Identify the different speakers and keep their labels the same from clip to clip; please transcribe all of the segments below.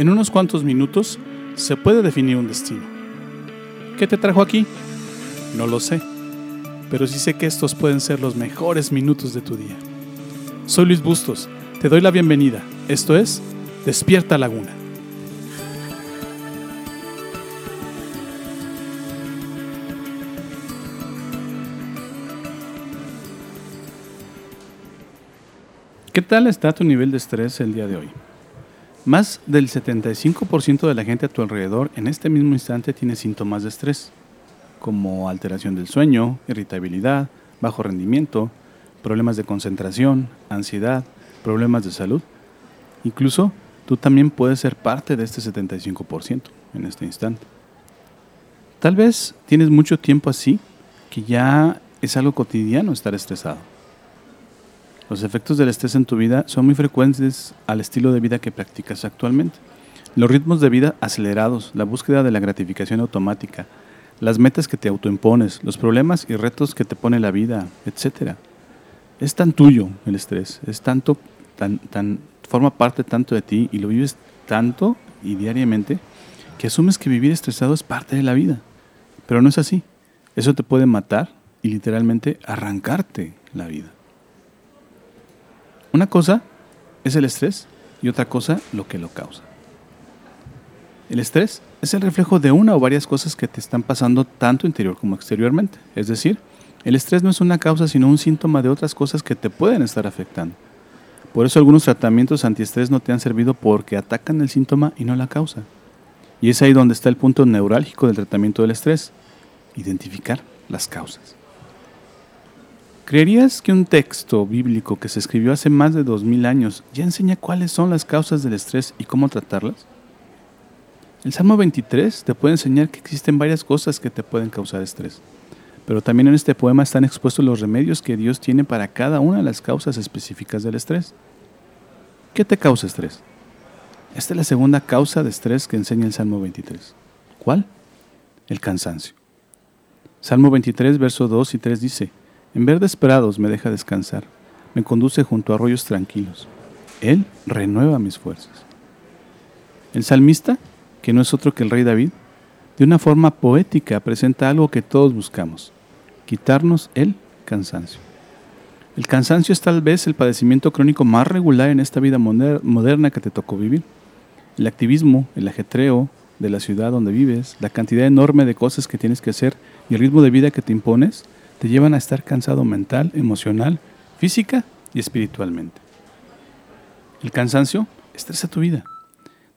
Speaker 1: En unos cuantos minutos se puede definir un destino. ¿Qué te trajo aquí? No lo sé, pero sí sé que estos pueden ser los mejores minutos de tu día. Soy Luis Bustos, te doy la bienvenida. Esto es Despierta Laguna. ¿Qué tal está tu nivel de estrés el día de hoy? Más del 75% de la gente a tu alrededor en este mismo instante tiene síntomas de estrés, como alteración del sueño, irritabilidad, bajo rendimiento, problemas de concentración, ansiedad, problemas de salud. Incluso tú también puedes ser parte de este 75% en este instante. Tal vez tienes mucho tiempo así que ya es algo cotidiano estar estresado. Los efectos del estrés en tu vida son muy frecuentes al estilo de vida que practicas actualmente. Los ritmos de vida acelerados, la búsqueda de la gratificación automática, las metas que te autoimpones, los problemas y retos que te pone la vida, etc. Es tan tuyo el estrés, es tanto, tan, tan, forma parte tanto de ti y lo vives tanto y diariamente que asumes que vivir estresado es parte de la vida. Pero no es así. Eso te puede matar y literalmente arrancarte la vida. Una cosa es el estrés y otra cosa lo que lo causa. El estrés es el reflejo de una o varias cosas que te están pasando tanto interior como exteriormente. Es decir, el estrés no es una causa sino un síntoma de otras cosas que te pueden estar afectando. Por eso algunos tratamientos antiestrés no te han servido porque atacan el síntoma y no la causa. Y es ahí donde está el punto neurálgico del tratamiento del estrés, identificar las causas. ¿Creerías que un texto bíblico que se escribió hace más de 2000 años ya enseña cuáles son las causas del estrés y cómo tratarlas? El Salmo 23 te puede enseñar que existen varias cosas que te pueden causar estrés, pero también en este poema están expuestos los remedios que Dios tiene para cada una de las causas específicas del estrés. ¿Qué te causa estrés? Esta es la segunda causa de estrés que enseña el Salmo 23. ¿Cuál? El cansancio. Salmo 23, versos 2 y 3 dice, en verdes prados me deja descansar, me conduce junto a arroyos tranquilos. Él renueva mis fuerzas. El salmista, que no es otro que el rey David, de una forma poética presenta algo que todos buscamos, quitarnos el cansancio. El cansancio es tal vez el padecimiento crónico más regular en esta vida moderna que te tocó vivir. El activismo, el ajetreo de la ciudad donde vives, la cantidad enorme de cosas que tienes que hacer y el ritmo de vida que te impones, te llevan a estar cansado mental, emocional, física y espiritualmente. El cansancio estresa tu vida.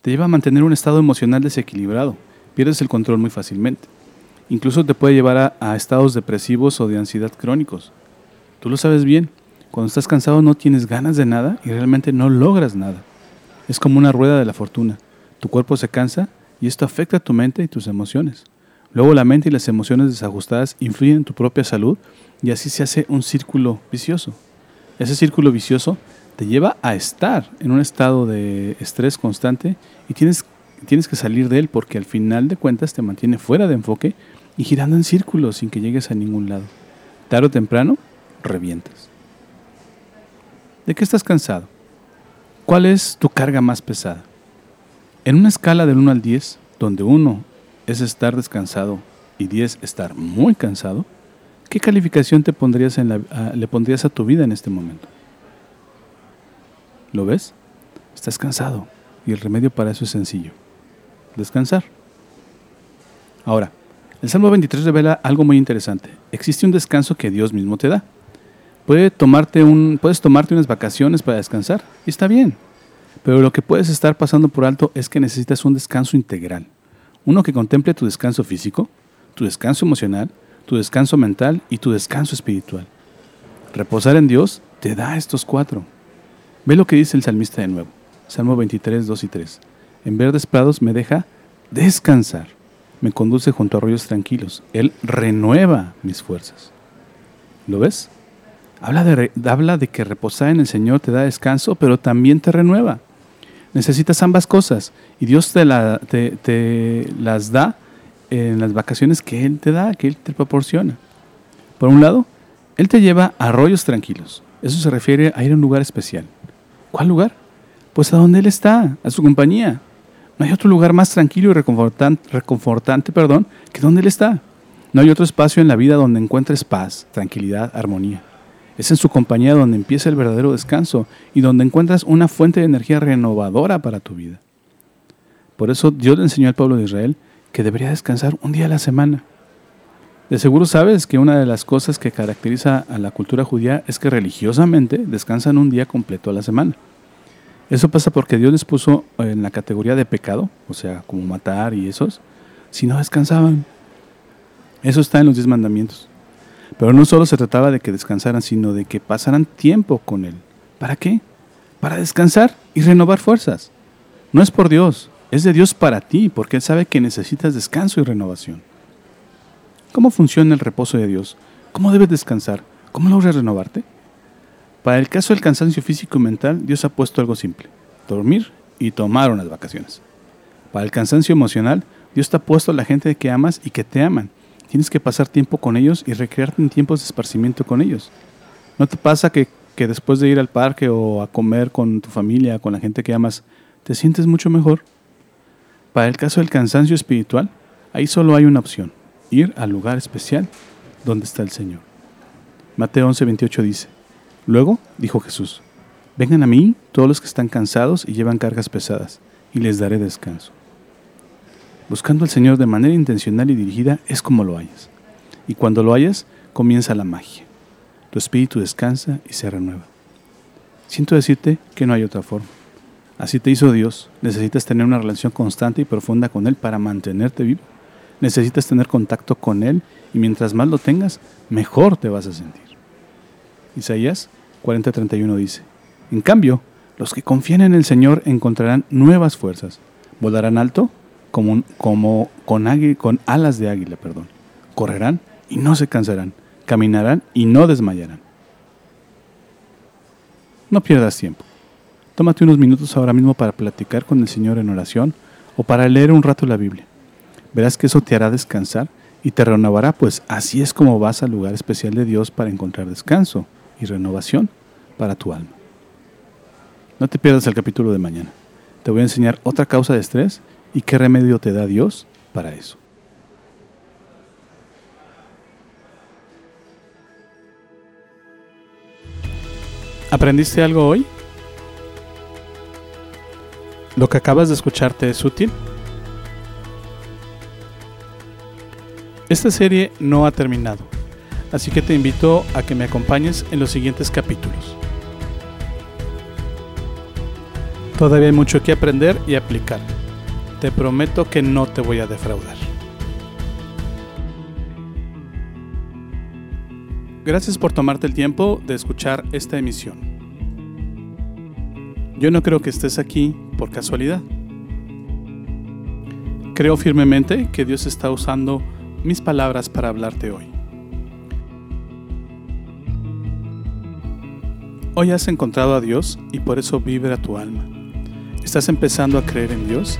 Speaker 1: Te lleva a mantener un estado emocional desequilibrado. Pierdes el control muy fácilmente. Incluso te puede llevar a, estados depresivos o de ansiedad crónicos. Tú lo sabes bien. Cuando estás cansado no tienes ganas de nada y realmente no logras nada. Es como una rueda de la fortuna. Tu cuerpo se cansa y esto afecta a tu mente y tus emociones. Luego la mente y las emociones desajustadas influyen en tu propia salud y así se hace un círculo vicioso. Ese círculo vicioso te lleva a estar en un estado de estrés constante y tienes, tienes que salir de él porque al final de cuentas te mantiene fuera de enfoque y girando en círculos sin que llegues a ningún lado. Tarde o temprano, revientas. ¿De qué estás cansado? ¿Cuál es tu carga más pesada? En una escala del 1 al 10, donde 1 es estar descansado y 10 estar muy cansado, ¿qué calificación te pondrías la, le pondrías a tu vida en este momento? ¿Lo ves? Estás cansado y el remedio para eso es sencillo. Descansar. Ahora, el Salmo 23 revela algo muy interesante. Existe un descanso que Dios mismo te da. Tomarte un, puedes tomarte unas vacaciones para descansar y está bien. Pero lo que puedes estar pasando por alto es que necesitas un descanso integral. Uno que contemple tu descanso físico, tu descanso emocional, tu descanso mental y tu descanso espiritual. Reposar en Dios te da estos cuatro. Ve lo que dice el salmista de nuevo. Salmo 23, 2 y 3. En verdes prados me deja descansar. Me conduce junto a arroyos tranquilos. Él renueva mis fuerzas. ¿Lo ves? Habla de, habla de que reposar en el Señor te da descanso, pero también te renueva. Necesitas ambas cosas y Dios te, te, las da en las vacaciones que Él te da, que Él te proporciona. Por un lado, Él te lleva a arroyos tranquilos. Eso se refiere a ir a un lugar especial. ¿Cuál lugar? Pues a donde Él está, a su compañía. No hay otro lugar más tranquilo y reconfortante, reconfortante perdón, que donde Él está. No hay otro espacio en la vida donde encuentres paz, tranquilidad, armonía. Es en su compañía donde empieza el verdadero descanso y donde encuentras una fuente de energía renovadora para tu vida. Por eso Dios le enseñó al pueblo de Israel que debería descansar un día a la semana. De seguro sabes que una de las cosas que caracteriza a la cultura judía es que religiosamente descansan un día completo a la semana. Eso pasa porque Dios les puso en la categoría de pecado, o sea, como matar y esos, si no descansaban. Eso está en los diez mandamientos. Pero no solo se trataba de que descansaran, sino de que pasaran tiempo con Él. ¿Para qué? Para descansar y renovar fuerzas. No es por Dios, es de Dios para ti, porque Él sabe que necesitas descanso y renovación. ¿Cómo funciona el reposo de Dios? ¿Cómo debes descansar? ¿Cómo logras renovarte? Para el caso del cansancio físico y mental, Dios ha puesto algo simple, dormir y tomar unas vacaciones. Para el cansancio emocional, Dios te ha puesto a la gente que amas y que te aman. Tienes que pasar tiempo con ellos y recrearte en tiempos de esparcimiento con ellos. ¿No te pasa que, que después de ir al parque o a comer con tu familia, con la gente que amas, te sientes mucho mejor? Para el caso del cansancio espiritual, ahí solo hay una opción, ir al lugar especial donde está el Señor. Mateo 11:28 dice, Luego dijo Jesús, Vengan a mí todos los que están cansados y llevan cargas pesadas, y les daré descanso. Buscando al Señor de manera intencional y dirigida es como lo hayas. Y cuando lo hayas, comienza la magia. Tu espíritu descansa y se renueva. Siento decirte que no hay otra forma. Así te hizo Dios. Necesitas tener una relación constante y profunda con Él para mantenerte vivo. Necesitas tener contacto con Él y mientras más lo tengas, mejor te vas a sentir. Isaías 40:31 dice, En cambio, los que confían en el Señor encontrarán nuevas fuerzas, volarán alto como, con, con alas de águila, perdón. correrán y no se cansarán, caminarán y no desmayarán. No pierdas tiempo. Tómate unos minutos ahora mismo para platicar con el Señor en oración o para leer un rato la Biblia. Verás que eso te hará descansar y te renovará, pues así es como vas al lugar especial de Dios para encontrar descanso y renovación para tu alma. No te pierdas el capítulo de mañana. Te voy a enseñar otra causa de estrés y qué remedio te da Dios para eso. ¿Aprendiste algo hoy? ¿Lo que acabas de escucharte es útil? Esta serie no ha terminado así que te invito a que me acompañes en los siguientes capítulos. Todavía hay mucho que aprender y aplicar. Te prometo que no te voy a defraudar. Gracias por tomarte el tiempo de escuchar esta emisión. Yo no creo que estés aquí por casualidad. Creo firmemente que Dios está usando mis palabras para hablarte hoy. Hoy has encontrado a Dios y por eso vibra tu alma. Estás empezando a creer en Dios